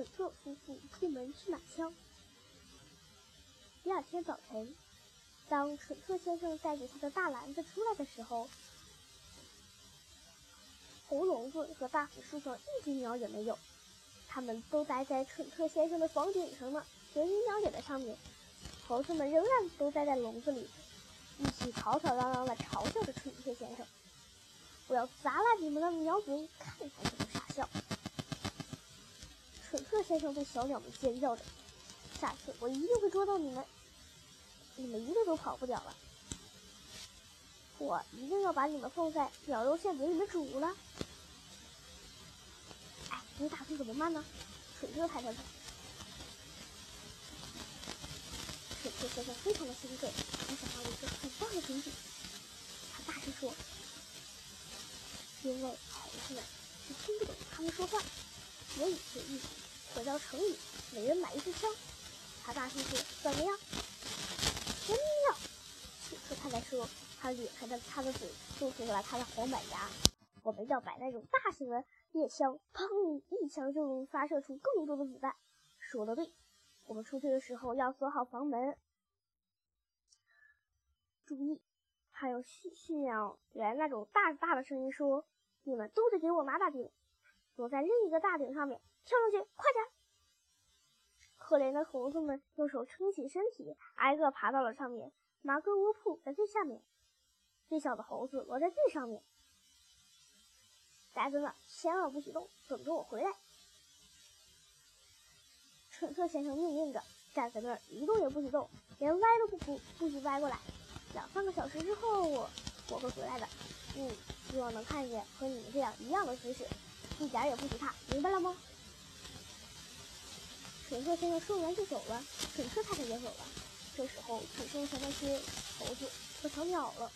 蠢特夫妇出门去买枪。第二天早晨，当蠢特先生带着他的大篮子出来的时候，红笼子和大紫树上一只鸟也没有，他们都待在蠢特先生的房顶上呢。连鱼鸟也在上面，猴子们仍然都待在笼子里，一起吵吵嚷嚷地嘲笑着蠢特先生。我要砸烂你们的鸟嘴，看看先生对小鸟们尖叫着：“下次我一定会捉到你们，你们一个都跑不掉了！我一定要把你们放在鸟肉馅饼里面煮了！”哎，你打算怎么办呢？蠢特抬抬头。蠢特先生非常的兴奋，他想到了一个很棒的主意，他大声说。因为孩子们是听不懂他们说话，所以决议回到城里，每人买一支枪。他大声说：“怎么样？真妙！”此刻他在说，他咧开的他的嘴露出了他的黄板牙。我们要摆那种大型的猎枪，砰！一枪就能发射出更多的子弹。说的对，我们出去的时候要锁好房门。注意，还有训训练员那种大大的声音说。你们都得给我拿大顶，躲在另一个大顶上面，跳上去，快点！可怜的猴子们用手撑起身体，挨个爬到了上面。马哥窝铺在最下面，最小的猴子落在最上面。呆子们，千万不许动，等着我回来。蠢特先生命令着，站在那儿一动也不许动，连歪都不不不许歪过来。两三个小时之后，我我会回来的。嗯。希望能看见和你们这样一样的姿势，一点也不许怕，明白了吗？蠢特先生说完就走了，蠢特太太也走了。这时候，只剩下那些猴子和小鸟了。